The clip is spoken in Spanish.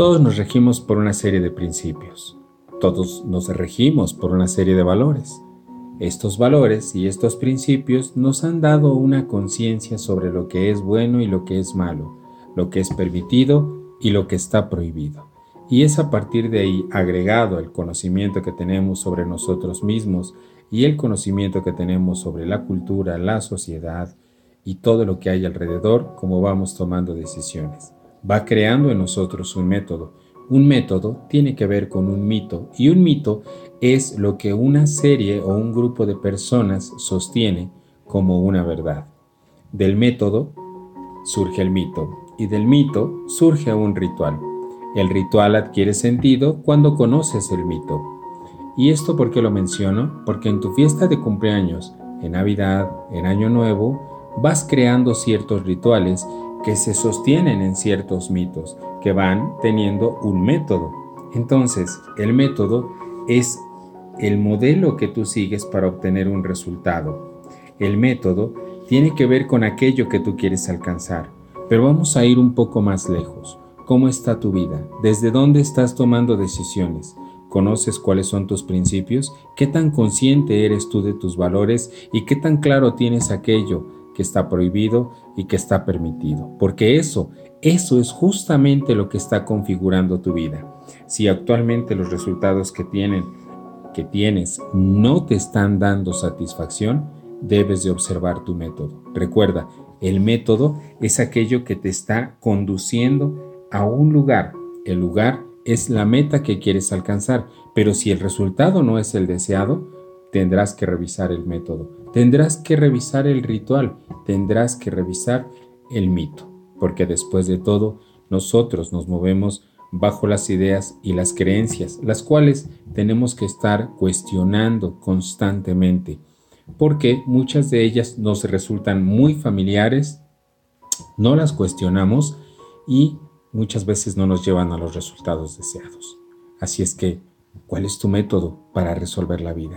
Todos nos regimos por una serie de principios. Todos nos regimos por una serie de valores. Estos valores y estos principios nos han dado una conciencia sobre lo que es bueno y lo que es malo, lo que es permitido y lo que está prohibido. Y es a partir de ahí, agregado el conocimiento que tenemos sobre nosotros mismos y el conocimiento que tenemos sobre la cultura, la sociedad y todo lo que hay alrededor, como vamos tomando decisiones. Va creando en nosotros un método, un método tiene que ver con un mito y un mito es lo que una serie o un grupo de personas sostiene como una verdad. Del método surge el mito y del mito surge un ritual. El ritual adquiere sentido cuando conoces el mito. ¿Y esto por qué lo menciono? Porque en tu fiesta de cumpleaños, en Navidad, en Año Nuevo, vas creando ciertos rituales que se sostienen en ciertos mitos, que van teniendo un método. Entonces, el método es el modelo que tú sigues para obtener un resultado. El método tiene que ver con aquello que tú quieres alcanzar. Pero vamos a ir un poco más lejos. ¿Cómo está tu vida? ¿Desde dónde estás tomando decisiones? ¿Conoces cuáles son tus principios? ¿Qué tan consciente eres tú de tus valores? ¿Y qué tan claro tienes aquello que está prohibido y que está permitido? Porque eso eso es justamente lo que está configurando tu vida. Si actualmente los resultados que tienen que tienes no te están dando satisfacción, debes de observar tu método. Recuerda, el método es aquello que te está conduciendo a un lugar. El lugar es la meta que quieres alcanzar, pero si el resultado no es el deseado, tendrás que revisar el método, tendrás que revisar el ritual, tendrás que revisar el mito porque después de todo, nosotros nos movemos bajo las ideas y las creencias, las cuales tenemos que estar cuestionando constantemente, porque muchas de ellas nos resultan muy familiares, no las cuestionamos y muchas veces no nos llevan a los resultados deseados. Así es que, ¿cuál es tu método para resolver la vida?